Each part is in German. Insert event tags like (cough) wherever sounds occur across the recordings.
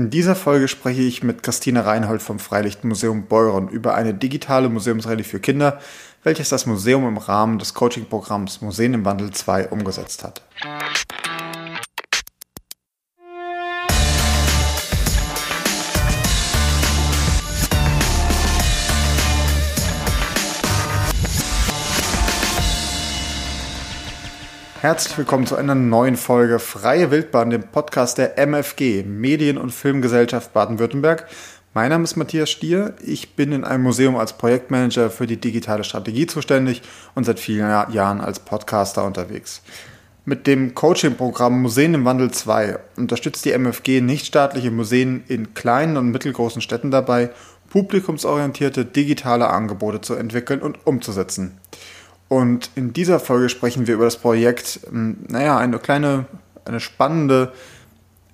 In dieser Folge spreche ich mit Christine Reinhold vom Freilichtmuseum Beuren über eine digitale Museumsrallye für Kinder, welches das Museum im Rahmen des Coaching-Programms Museen im Wandel 2 umgesetzt hat. Herzlich willkommen zu einer neuen Folge Freie Wildbahn, dem Podcast der MFG, Medien- und Filmgesellschaft Baden-Württemberg. Mein Name ist Matthias Stier. Ich bin in einem Museum als Projektmanager für die digitale Strategie zuständig und seit vielen Jahren als Podcaster unterwegs. Mit dem Coaching-Programm Museen im Wandel 2 unterstützt die MFG nichtstaatliche Museen in kleinen und mittelgroßen Städten dabei, publikumsorientierte digitale Angebote zu entwickeln und umzusetzen. Und in dieser Folge sprechen wir über das Projekt, ähm, naja, eine kleine, eine spannende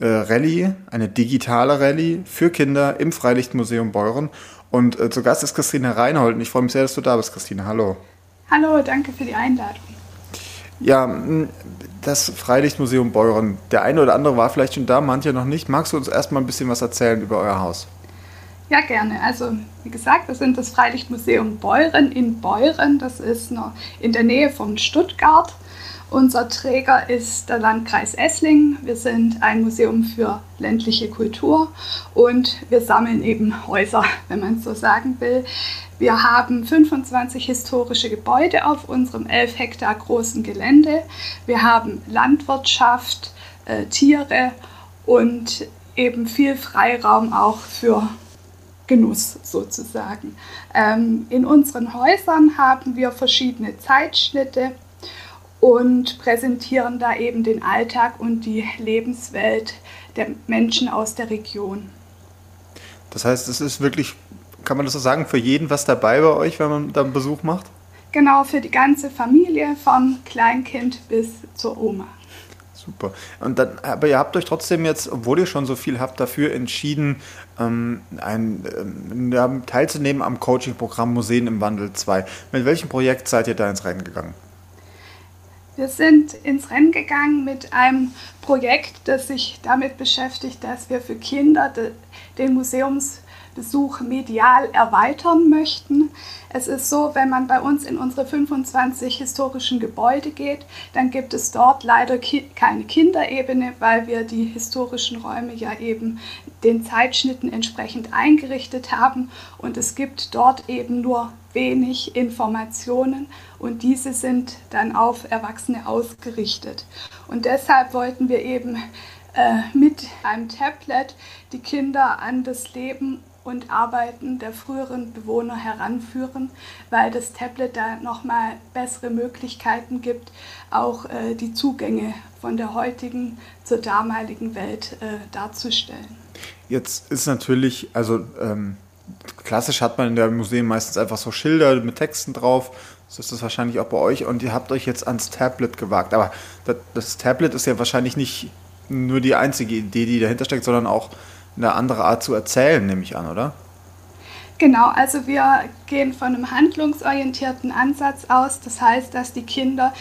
äh, Rallye, eine digitale Rallye für Kinder im Freilichtmuseum Beuren. Und äh, zu Gast ist Christine Reinhold und ich freue mich sehr, dass du da bist, Christine. Hallo. Hallo, danke für die Einladung. Ja, das Freilichtmuseum Beuren. Der eine oder andere war vielleicht schon da, manche noch nicht. Magst du uns erstmal ein bisschen was erzählen über euer Haus? Ja, gerne. Also, wie gesagt, wir sind das Freilichtmuseum Beuren in Beuren. Das ist noch in der Nähe von Stuttgart. Unser Träger ist der Landkreis Esslingen. Wir sind ein Museum für ländliche Kultur und wir sammeln eben Häuser, wenn man so sagen will. Wir haben 25 historische Gebäude auf unserem 11 Hektar großen Gelände. Wir haben Landwirtschaft, äh, Tiere und eben viel Freiraum auch für Genuss sozusagen. Ähm, in unseren Häusern haben wir verschiedene Zeitschnitte und präsentieren da eben den Alltag und die Lebenswelt der Menschen aus der Region. Das heißt, es ist wirklich, kann man das so sagen, für jeden was dabei bei euch, wenn man da einen Besuch macht? Genau, für die ganze Familie, vom Kleinkind bis zur Oma. Super. Und dann, aber ihr habt euch trotzdem jetzt, obwohl ihr schon so viel habt, dafür entschieden, ähm, ein, ähm, teilzunehmen am Coaching-Programm Museen im Wandel 2. Mit welchem Projekt seid ihr da ins Rennen gegangen? Wir sind ins Rennen gegangen mit einem Projekt, das sich damit beschäftigt, dass wir für Kinder de, den Museums Besuch medial erweitern möchten. Es ist so, wenn man bei uns in unsere 25 historischen Gebäude geht, dann gibt es dort leider ki keine Kinderebene, weil wir die historischen Räume ja eben den Zeitschnitten entsprechend eingerichtet haben und es gibt dort eben nur wenig Informationen und diese sind dann auf Erwachsene ausgerichtet. Und deshalb wollten wir eben äh, mit einem Tablet die Kinder an das Leben und Arbeiten der früheren Bewohner heranführen, weil das Tablet da nochmal bessere Möglichkeiten gibt, auch äh, die Zugänge von der heutigen zur damaligen Welt äh, darzustellen. Jetzt ist natürlich, also ähm, klassisch hat man in der Museen meistens einfach so Schilder mit Texten drauf. So ist das wahrscheinlich auch bei euch und ihr habt euch jetzt ans Tablet gewagt. Aber das, das Tablet ist ja wahrscheinlich nicht nur die einzige Idee, die dahinter steckt, sondern auch eine andere Art zu erzählen, nehme ich an, oder? Genau, also wir gehen von einem handlungsorientierten Ansatz aus. Das heißt, dass die Kinder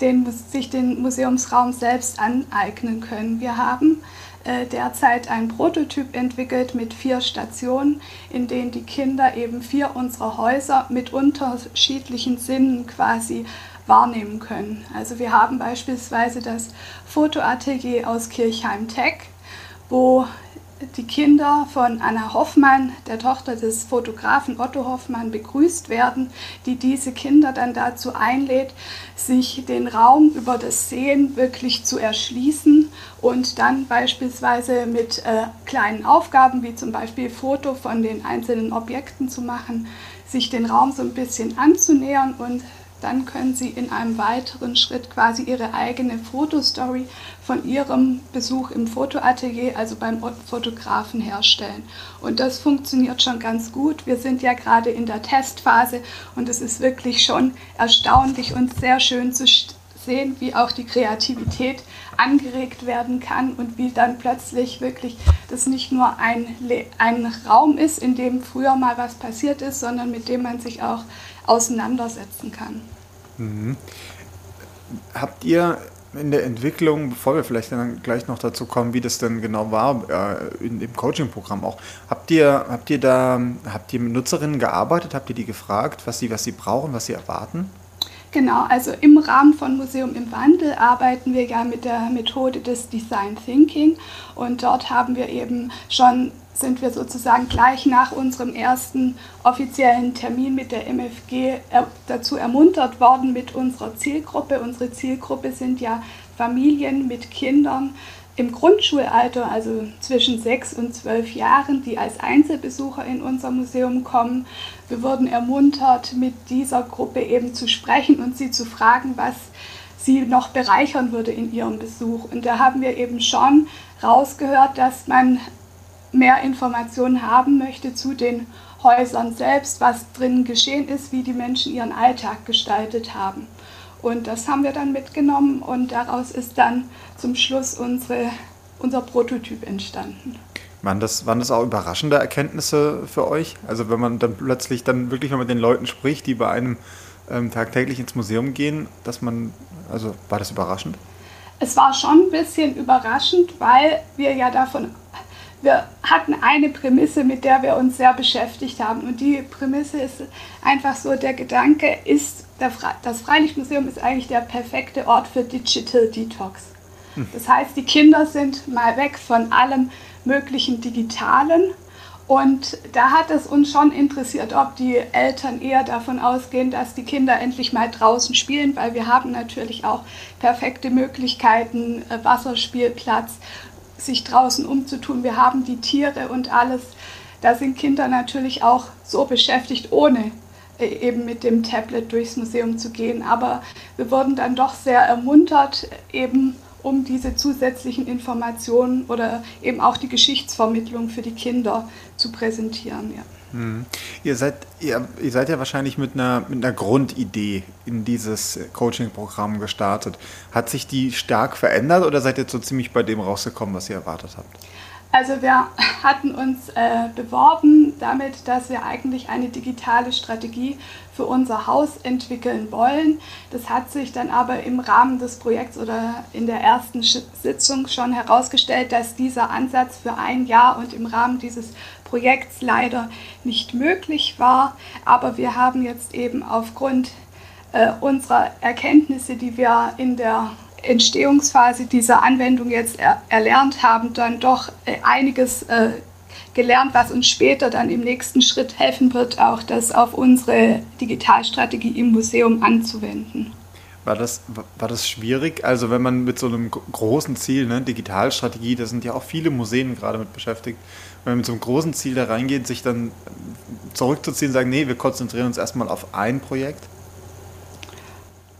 den, sich den Museumsraum selbst aneignen können. Wir haben äh, derzeit einen Prototyp entwickelt mit vier Stationen, in denen die Kinder eben vier unserer Häuser mit unterschiedlichen Sinnen quasi wahrnehmen können. Also wir haben beispielsweise das Fotoatelier aus Kirchheim-Tech, wo die Kinder von Anna Hoffmann, der Tochter des Fotografen Otto Hoffmann, begrüßt werden, die diese Kinder dann dazu einlädt, sich den Raum über das Sehen wirklich zu erschließen und dann beispielsweise mit äh, kleinen Aufgaben wie zum Beispiel Foto von den einzelnen Objekten zu machen, sich den Raum so ein bisschen anzunähern und dann können Sie in einem weiteren Schritt quasi Ihre eigene Fotostory von Ihrem Besuch im Fotoatelier, also beim Fotografen, herstellen. Und das funktioniert schon ganz gut. Wir sind ja gerade in der Testphase und es ist wirklich schon erstaunlich und sehr schön zu sehen, wie auch die Kreativität angeregt werden kann und wie dann plötzlich wirklich das nicht nur ein, ein Raum ist, in dem früher mal was passiert ist, sondern mit dem man sich auch auseinandersetzen kann. Mhm. Habt ihr in der Entwicklung, bevor wir vielleicht dann gleich noch dazu kommen, wie das denn genau war äh, in dem Coaching-Programm auch, habt ihr, habt ihr da, habt ihr mit Nutzerinnen gearbeitet? Habt ihr die gefragt, was sie, was sie brauchen, was sie erwarten? Genau, also im Rahmen von Museum im Wandel arbeiten wir ja mit der Methode des Design Thinking und dort haben wir eben schon sind wir sozusagen gleich nach unserem ersten offiziellen Termin mit der MFG dazu ermuntert worden mit unserer Zielgruppe. Unsere Zielgruppe sind ja Familien mit Kindern im Grundschulalter, also zwischen sechs und zwölf Jahren, die als Einzelbesucher in unser Museum kommen. Wir wurden ermuntert, mit dieser Gruppe eben zu sprechen und sie zu fragen, was sie noch bereichern würde in ihrem Besuch. Und da haben wir eben schon rausgehört, dass man mehr Informationen haben möchte zu den Häusern selbst, was drin geschehen ist, wie die Menschen ihren Alltag gestaltet haben. Und das haben wir dann mitgenommen und daraus ist dann zum Schluss unsere, unser Prototyp entstanden. Waren das, waren das auch überraschende Erkenntnisse für euch? Also wenn man dann plötzlich dann wirklich mal mit den Leuten spricht, die bei einem ähm, tagtäglich ins Museum gehen, dass man, also war das überraschend? Es war schon ein bisschen überraschend, weil wir ja davon wir hatten eine Prämisse, mit der wir uns sehr beschäftigt haben. Und die Prämisse ist einfach so, der Gedanke ist, das Freilichtmuseum ist eigentlich der perfekte Ort für Digital Detox. Hm. Das heißt, die Kinder sind mal weg von allem möglichen Digitalen. Und da hat es uns schon interessiert, ob die Eltern eher davon ausgehen, dass die Kinder endlich mal draußen spielen, weil wir haben natürlich auch perfekte Möglichkeiten, äh, Wasserspielplatz, sich draußen umzutun. Wir haben die Tiere und alles. Da sind Kinder natürlich auch so beschäftigt, ohne äh, eben mit dem Tablet durchs Museum zu gehen. Aber wir wurden dann doch sehr ermuntert, eben um diese zusätzlichen Informationen oder eben auch die Geschichtsvermittlung für die Kinder zu präsentieren. Ja. Hm. Ihr, seid, ihr, ihr, seid ja wahrscheinlich mit einer, mit einer Grundidee in dieses Coaching-Programm gestartet. Hat sich die stark verändert oder seid ihr so ziemlich bei dem rausgekommen, was ihr erwartet habt? Also wir (laughs) hatten uns äh, beworben damit, dass wir eigentlich eine digitale Strategie für unser Haus entwickeln wollen. Das hat sich dann aber im Rahmen des Projekts oder in der ersten Sitzung schon herausgestellt, dass dieser Ansatz für ein Jahr und im Rahmen dieses Projekts leider nicht möglich war. Aber wir haben jetzt eben aufgrund äh, unserer Erkenntnisse, die wir in der Entstehungsphase dieser Anwendung jetzt er erlernt haben, dann doch äh, einiges äh, gelernt, was uns später dann im nächsten Schritt helfen wird, auch das auf unsere Digitalstrategie im Museum anzuwenden. War das, war das schwierig? Also wenn man mit so einem großen Ziel, ne, Digitalstrategie, da sind ja auch viele Museen gerade mit beschäftigt, wenn man mit so einem großen Ziel da reingeht, sich dann zurückzuziehen und sagen, nee, wir konzentrieren uns erstmal auf ein Projekt?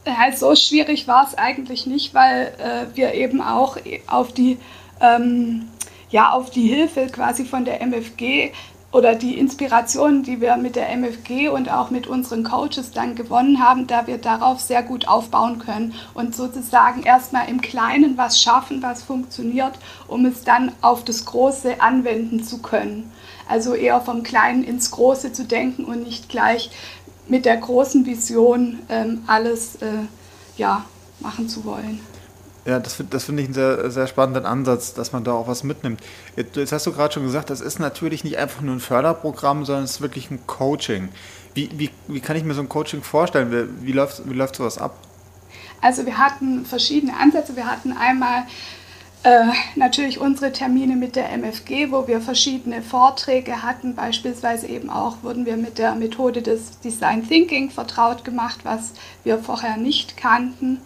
Ja, so schwierig war es eigentlich nicht, weil äh, wir eben auch auf die, ähm, ja, auf die Hilfe quasi von der MFG oder die Inspiration, die wir mit der MFG und auch mit unseren Coaches dann gewonnen haben, da wir darauf sehr gut aufbauen können und sozusagen erstmal im Kleinen was schaffen, was funktioniert, um es dann auf das Große anwenden zu können. Also eher vom Kleinen ins Große zu denken und nicht gleich mit der großen Vision ähm, alles äh, ja, machen zu wollen. Ja, das, das finde ich einen sehr, sehr spannenden Ansatz, dass man da auch was mitnimmt. Jetzt, jetzt hast du gerade schon gesagt, das ist natürlich nicht einfach nur ein Förderprogramm, sondern es ist wirklich ein Coaching. Wie, wie, wie kann ich mir so ein Coaching vorstellen? Wie, wie, läuft, wie läuft sowas ab? Also wir hatten verschiedene Ansätze. Wir hatten einmal äh, natürlich unsere Termine mit der MFG, wo wir verschiedene Vorträge hatten. Beispielsweise eben auch wurden wir mit der Methode des Design Thinking vertraut gemacht, was wir vorher nicht kannten.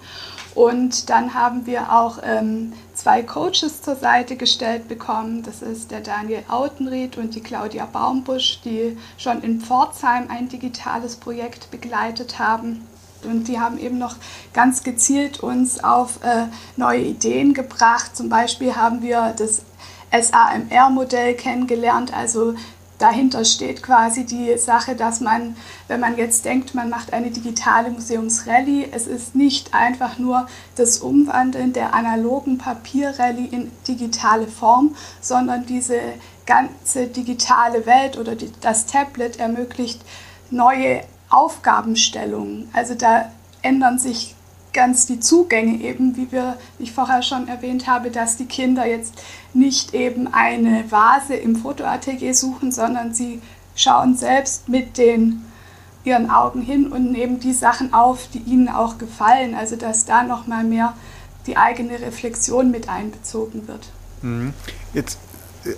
Und dann haben wir auch ähm, zwei Coaches zur Seite gestellt bekommen. Das ist der Daniel Autenried und die Claudia Baumbusch, die schon in Pforzheim ein digitales Projekt begleitet haben. Und die haben eben noch ganz gezielt uns auf äh, neue Ideen gebracht. Zum Beispiel haben wir das SAMR-Modell kennengelernt, also dahinter steht quasi die Sache, dass man, wenn man jetzt denkt, man macht eine digitale Museumsrallye, es ist nicht einfach nur das Umwandeln der analogen Papierrallye in digitale Form, sondern diese ganze digitale Welt oder die, das Tablet ermöglicht neue Aufgabenstellungen. Also da ändern sich ganz die Zugänge eben, wie wir, wie ich vorher schon erwähnt habe, dass die Kinder jetzt nicht eben eine Vase im Fotoatelier suchen, sondern sie schauen selbst mit den ihren Augen hin und nehmen die Sachen auf, die ihnen auch gefallen. Also dass da noch mal mehr die eigene Reflexion mit einbezogen wird. Mhm. Jetzt, äh,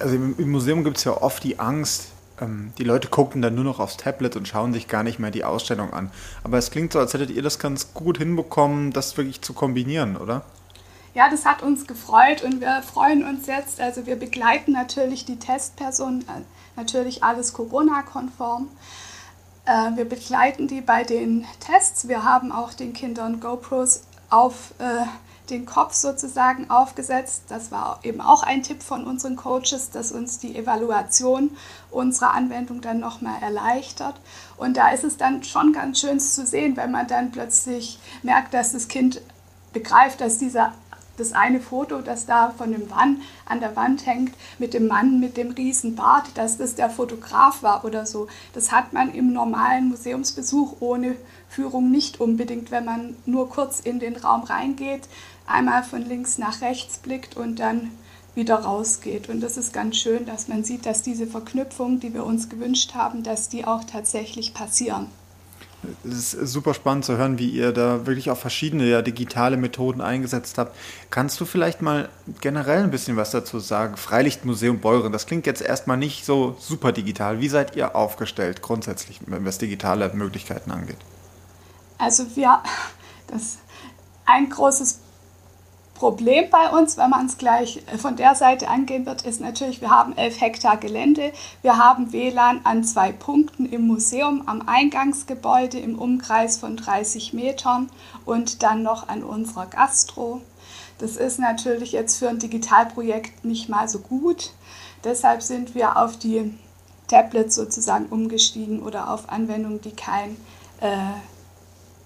also im Museum gibt es ja oft die Angst, ähm, die Leute gucken dann nur noch aufs Tablet und schauen sich gar nicht mehr die Ausstellung an. Aber es klingt so, als hättet ihr das ganz gut hinbekommen, das wirklich zu kombinieren, oder? Ja, das hat uns gefreut und wir freuen uns jetzt. Also wir begleiten natürlich die Testpersonen, äh, natürlich alles Corona-konform. Äh, wir begleiten die bei den Tests. Wir haben auch den Kindern GoPros auf äh, den Kopf sozusagen aufgesetzt. Das war eben auch ein Tipp von unseren Coaches, dass uns die Evaluation unserer Anwendung dann nochmal erleichtert. Und da ist es dann schon ganz schön zu sehen, wenn man dann plötzlich merkt, dass das Kind begreift, dass dieser das eine Foto, das da von dem Mann an der Wand hängt, mit dem Mann mit dem riesen Bart, dass das der Fotograf war oder so. Das hat man im normalen Museumsbesuch ohne Führung nicht unbedingt, wenn man nur kurz in den Raum reingeht, einmal von links nach rechts blickt und dann wieder rausgeht. Und das ist ganz schön, dass man sieht, dass diese Verknüpfungen, die wir uns gewünscht haben, dass die auch tatsächlich passieren. Es ist super spannend zu hören, wie ihr da wirklich auch verschiedene ja, digitale Methoden eingesetzt habt. Kannst du vielleicht mal generell ein bisschen was dazu sagen? Freilichtmuseum Beuren, das klingt jetzt erstmal nicht so super digital. Wie seid ihr aufgestellt grundsätzlich, was digitale Möglichkeiten angeht? Also wir, (laughs) das ein großes Problem bei uns, wenn man es gleich äh, von der Seite angehen wird, ist natürlich, wir haben 11 Hektar Gelände, wir haben WLAN an zwei Punkten im Museum, am Eingangsgebäude im Umkreis von 30 Metern und dann noch an unserer Gastro. Das ist natürlich jetzt für ein Digitalprojekt nicht mal so gut. Deshalb sind wir auf die Tablets sozusagen umgestiegen oder auf Anwendungen, die kein äh,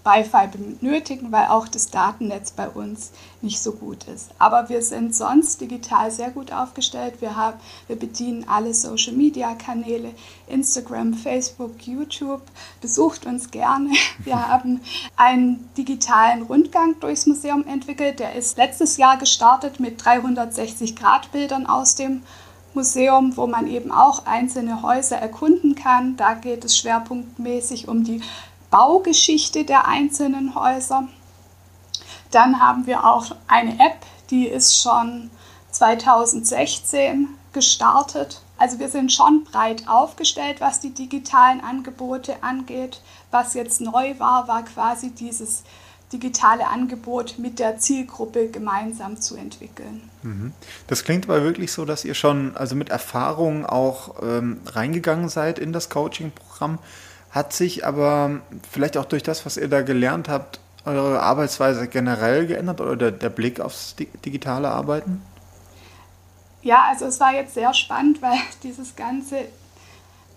Wi-Fi benötigen, weil auch das Datennetz bei uns nicht so gut ist. Aber wir sind sonst digital sehr gut aufgestellt. Wir, haben, wir bedienen alle Social-Media-Kanäle, Instagram, Facebook, YouTube. Besucht uns gerne. (laughs) Wir haben einen digitalen Rundgang durchs Museum entwickelt. Der ist letztes Jahr gestartet mit 360-Grad-Bildern aus dem Museum, wo man eben auch einzelne Häuser erkunden kann. Da geht es schwerpunktmäßig um die Baugeschichte der einzelnen Häuser. Dann haben wir auch eine App, die ist schon 2016 gestartet. Also wir sind schon breit aufgestellt, was die digitalen Angebote angeht. Was jetzt neu war, war quasi dieses digitale Angebot mit der Zielgruppe gemeinsam zu entwickeln. Mhm. Das klingt aber wirklich so, dass ihr schon also mit Erfahrung auch ähm, reingegangen seid in das Coaching-Programm. Hat sich aber vielleicht auch durch das, was ihr da gelernt habt, eure Arbeitsweise generell geändert oder der, der Blick aufs digitale Arbeiten? Ja, also es war jetzt sehr spannend, (laughs) weil dieses ganze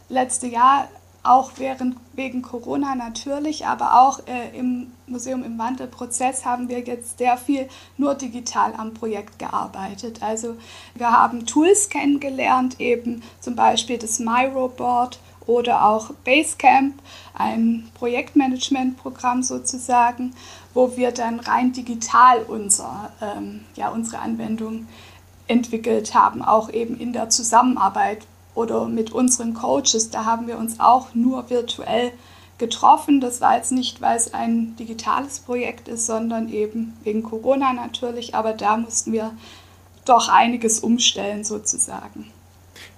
letzte Jahr auch während, wegen Corona natürlich, aber auch äh, im Museum im Wandelprozess haben wir jetzt sehr viel nur digital am Projekt gearbeitet. Also wir haben Tools kennengelernt, eben zum Beispiel das MyRoboard oder auch Basecamp, ein Projektmanagementprogramm sozusagen, wo wir dann rein digital unser, ähm, ja, unsere Anwendung entwickelt haben, auch eben in der Zusammenarbeit oder mit unseren Coaches. Da haben wir uns auch nur virtuell getroffen. Das war jetzt nicht, weil es ein digitales Projekt ist, sondern eben wegen Corona natürlich. Aber da mussten wir doch einiges umstellen sozusagen.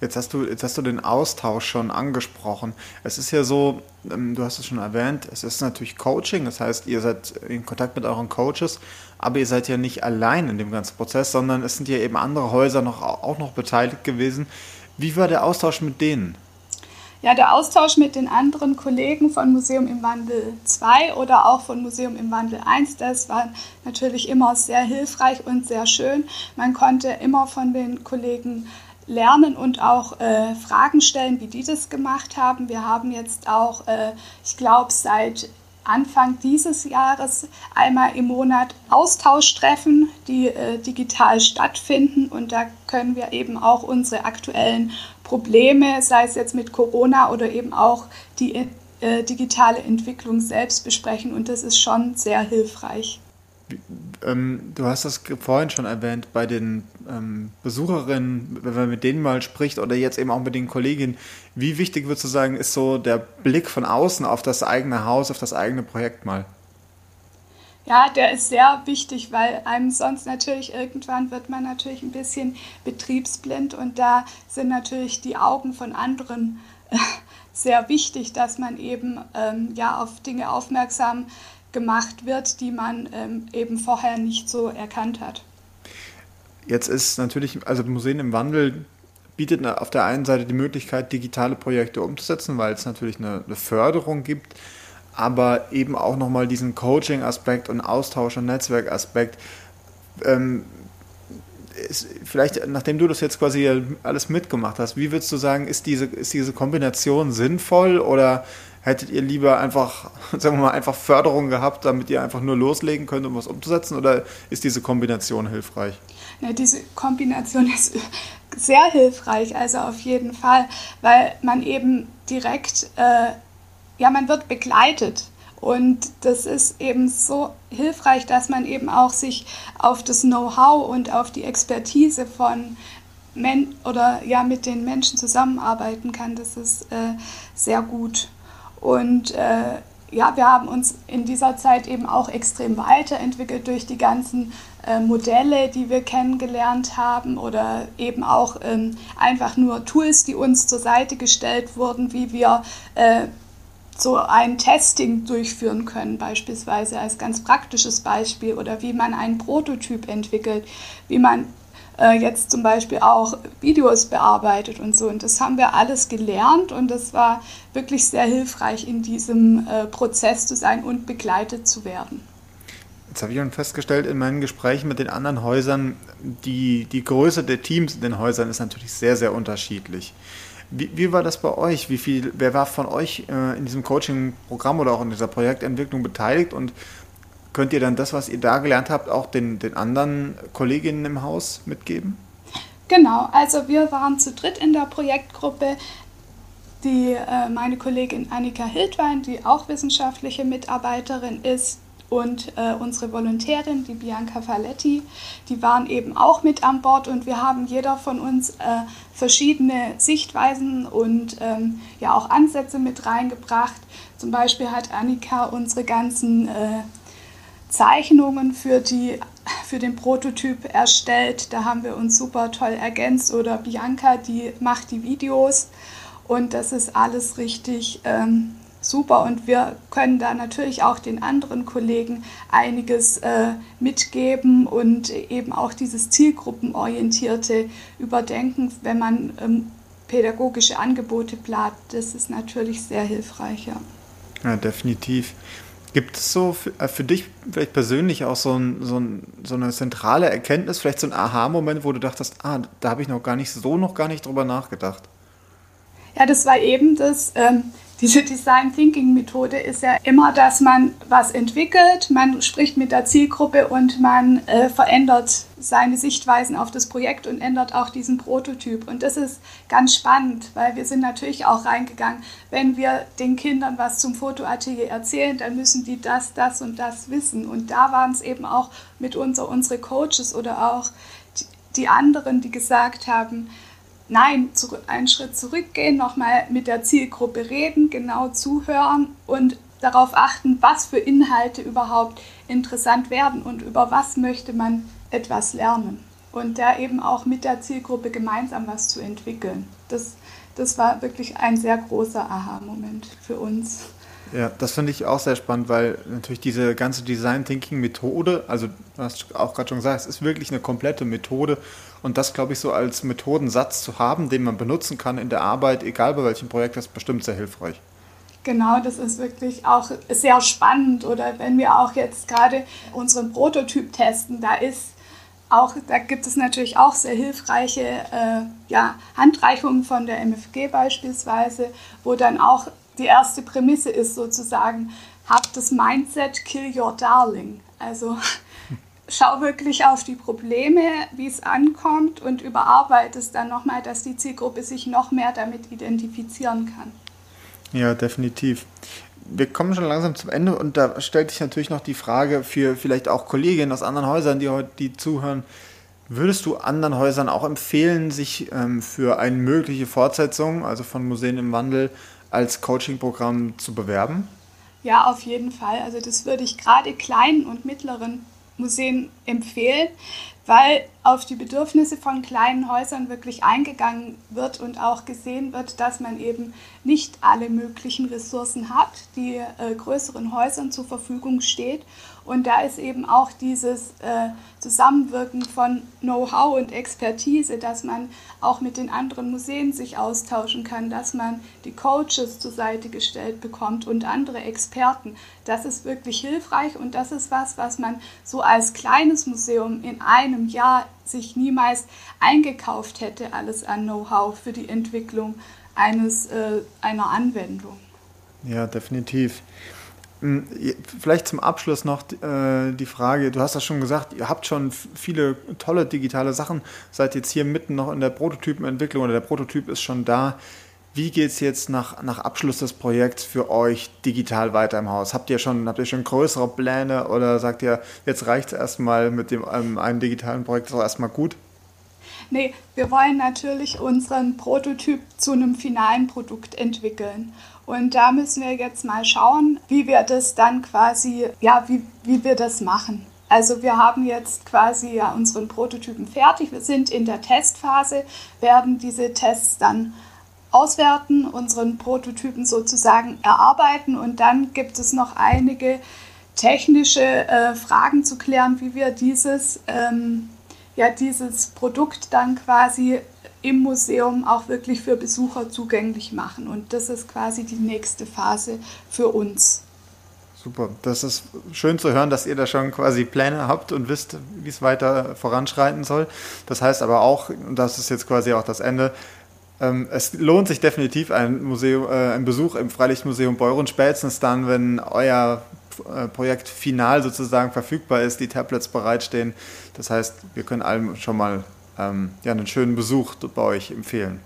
Jetzt hast du, jetzt hast du den Austausch schon angesprochen. Es ist ja so, ähm, du hast es schon erwähnt, es ist natürlich Coaching, das heißt, ihr seid in Kontakt mit euren Coaches, aber ihr seid ja nicht allein in dem ganzen Prozess, sondern es sind ja eben andere Häuser noch, auch noch beteiligt gewesen. Wie war der Austausch mit denen? Ja, der Austausch mit den anderen Kollegen von Museum im Wandel 2 oder auch von Museum im Wandel 1, das war natürlich immer sehr hilfreich und sehr schön. Man konnte immer von den Kollegen lernen und auch äh, Fragen stellen, wie die das gemacht haben. Wir haben jetzt auch, äh, ich glaube, seit Anfang dieses Jahres einmal im Monat Austauschtreffen, die äh, digital stattfinden. Und da können wir eben auch unsere aktuellen Probleme, sei es jetzt mit Corona oder eben auch die äh, digitale Entwicklung selbst besprechen und das ist schon sehr hilfreich. Ähm, du hast das vorhin schon erwähnt, bei den ähm, Besucherinnen, wenn man mit denen mal spricht oder jetzt eben auch mit den Kolleginnen, wie wichtig würdest du sagen, ist so der Blick von außen auf das eigene Haus, auf das eigene Projekt mal? Ja, der ist sehr wichtig, weil einem sonst natürlich irgendwann wird man natürlich ein bisschen betriebsblind und da sind natürlich die Augen von anderen äh, sehr wichtig, dass man eben ähm, ja auf Dinge aufmerksam gemacht wird, die man ähm, eben vorher nicht so erkannt hat. Jetzt ist natürlich, also Museen im Wandel bietet auf der einen Seite die Möglichkeit, digitale Projekte umzusetzen, weil es natürlich eine, eine Förderung gibt, aber eben auch nochmal diesen Coaching-Aspekt und Austausch- und Netzwerkaspekt. Ähm, vielleicht, nachdem du das jetzt quasi alles mitgemacht hast, wie würdest du sagen, ist diese, ist diese Kombination sinnvoll oder hättet ihr lieber einfach, (laughs) sagen wir mal, einfach Förderung gehabt, damit ihr einfach nur loslegen könnt, um was umzusetzen oder ist diese Kombination hilfreich? Ja, diese Kombination (laughs) ist sehr hilfreich, also auf jeden Fall, weil man eben direkt, äh, ja, man wird begleitet. Und das ist eben so hilfreich, dass man eben auch sich auf das Know-how und auf die Expertise von Men oder ja mit den Menschen zusammenarbeiten kann. Das ist äh, sehr gut. Und äh, ja, wir haben uns in dieser Zeit eben auch extrem weiterentwickelt durch die ganzen äh, Modelle, die wir kennengelernt haben oder eben auch ähm, einfach nur Tools, die uns zur Seite gestellt wurden, wie wir äh, so ein Testing durchführen können, beispielsweise als ganz praktisches Beispiel oder wie man einen Prototyp entwickelt, wie man äh, jetzt zum Beispiel auch Videos bearbeitet und so. Und das haben wir alles gelernt und das war wirklich sehr hilfreich, in diesem äh, Prozess zu sein und begleitet zu werden. Jetzt habe ich schon festgestellt in meinen Gesprächen mit den anderen Häusern, die, die Größe der Teams in den Häusern ist natürlich sehr, sehr unterschiedlich. Wie, wie war das bei euch? Wie viel, wer war von euch äh, in diesem Coaching-Programm oder auch in dieser Projektentwicklung beteiligt und Könnt ihr dann das, was ihr da gelernt habt, auch den, den anderen Kolleginnen im Haus mitgeben? Genau, also wir waren zu dritt in der Projektgruppe. Die, äh, meine Kollegin Annika Hildwein, die auch wissenschaftliche Mitarbeiterin ist, und äh, unsere Volontärin, die Bianca Faletti, die waren eben auch mit an Bord und wir haben jeder von uns äh, verschiedene Sichtweisen und ähm, ja auch Ansätze mit reingebracht. Zum Beispiel hat Annika unsere ganzen äh, Zeichnungen für, die, für den Prototyp erstellt. Da haben wir uns super toll ergänzt. Oder Bianca, die macht die Videos. Und das ist alles richtig ähm, super. Und wir können da natürlich auch den anderen Kollegen einiges äh, mitgeben und eben auch dieses zielgruppenorientierte Überdenken, wenn man ähm, pädagogische Angebote plant. Das ist natürlich sehr hilfreich. Ja, ja definitiv. Gibt es so für, äh, für, dich vielleicht persönlich auch so, ein, so, ein, so, eine zentrale Erkenntnis, vielleicht so ein Aha-Moment, wo du dachtest, ah, da habe ich noch gar nicht so noch gar nicht drüber nachgedacht? Ja, das war eben das, ähm, diese Design Thinking Methode ist ja immer, dass man was entwickelt, man spricht mit der Zielgruppe und man äh, verändert seine Sichtweisen auf das Projekt und ändert auch diesen Prototyp. Und das ist ganz spannend, weil wir sind natürlich auch reingegangen, wenn wir den Kindern was zum Fotoatelier erzählen, dann müssen die das, das und das wissen. Und da waren es eben auch mit unser, unsere Coaches oder auch die anderen, die gesagt haben, Nein, einen Schritt zurückgehen, nochmal mit der Zielgruppe reden, genau zuhören und darauf achten, was für Inhalte überhaupt interessant werden und über was möchte man etwas lernen. Und da eben auch mit der Zielgruppe gemeinsam was zu entwickeln. Das, das war wirklich ein sehr großer Aha-Moment für uns. Ja, das finde ich auch sehr spannend, weil natürlich diese ganze Design Thinking Methode, also du hast auch gerade schon gesagt, es ist wirklich eine komplette Methode und das glaube ich so als Methodensatz zu haben, den man benutzen kann in der Arbeit, egal bei welchem Projekt, das ist bestimmt sehr hilfreich. Genau, das ist wirklich auch sehr spannend. Oder wenn wir auch jetzt gerade unseren Prototyp testen, da ist auch, da gibt es natürlich auch sehr hilfreiche äh, ja, Handreichungen von der MFG beispielsweise, wo dann auch die erste Prämisse ist sozusagen, habt das Mindset, kill your darling. Also schau wirklich auf die Probleme, wie es ankommt und überarbeite es dann nochmal, dass die Zielgruppe sich noch mehr damit identifizieren kann. Ja, definitiv. Wir kommen schon langsam zum Ende und da stellt sich natürlich noch die Frage für vielleicht auch Kolleginnen aus anderen Häusern, die heute die zuhören. Würdest du anderen Häusern auch empfehlen, sich ähm, für eine mögliche Fortsetzung, also von Museen im Wandel, als Coaching-Programm zu bewerben? Ja, auf jeden Fall. Also das würde ich gerade kleinen und mittleren Museen empfehlen, weil auf die Bedürfnisse von kleinen Häusern wirklich eingegangen wird und auch gesehen wird, dass man eben nicht alle möglichen Ressourcen hat, die äh, größeren Häusern zur Verfügung steht. Und da ist eben auch dieses äh, Zusammenwirken von Know-how und Expertise, dass man auch mit den anderen Museen sich austauschen kann, dass man die Coaches zur Seite gestellt bekommt und andere Experten. Das ist wirklich hilfreich und das ist was, was man so als kleines Museum in einem Jahr sich niemals eingekauft hätte, alles an Know-how für die Entwicklung eines, äh, einer Anwendung. Ja, definitiv. Hm, vielleicht zum Abschluss noch äh, die Frage, du hast das schon gesagt, ihr habt schon viele tolle digitale Sachen, seid jetzt hier mitten noch in der Prototypenentwicklung oder der Prototyp ist schon da. Wie geht es jetzt nach, nach Abschluss des Projekts für euch digital weiter im Haus? Habt ihr schon, habt ihr schon größere Pläne oder sagt ihr, jetzt reicht es erstmal mit dem ähm, einen digitalen Projekt, ist auch erstmal gut? Nee, wir wollen natürlich unseren Prototyp zu einem finalen Produkt entwickeln. Und da müssen wir jetzt mal schauen, wie wir das dann quasi, ja, wie, wie wir das machen. Also wir haben jetzt quasi ja unseren Prototypen fertig. Wir sind in der Testphase, werden diese Tests dann auswerten, unseren Prototypen sozusagen erarbeiten und dann gibt es noch einige technische äh, Fragen zu klären, wie wir dieses, ähm, ja, dieses Produkt dann quasi im Museum auch wirklich für Besucher zugänglich machen. Und das ist quasi die nächste Phase für uns. Super, das ist schön zu hören, dass ihr da schon quasi Pläne habt und wisst, wie es weiter voranschreiten soll. Das heißt aber auch, und das ist jetzt quasi auch das Ende, es lohnt sich definitiv ein, Museum, äh, ein Besuch im Freilichtmuseum Beuren, spätestens dann, wenn euer äh, Projekt final sozusagen verfügbar ist, die Tablets bereitstehen. Das heißt, wir können allen schon mal ähm, ja, einen schönen Besuch bei euch empfehlen.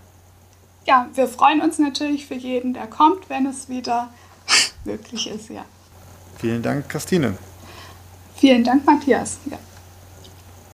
Ja, wir freuen uns natürlich für jeden, der kommt, wenn es wieder (laughs) möglich ist, ja. Vielen Dank, Christine. Vielen Dank, Matthias. Ja.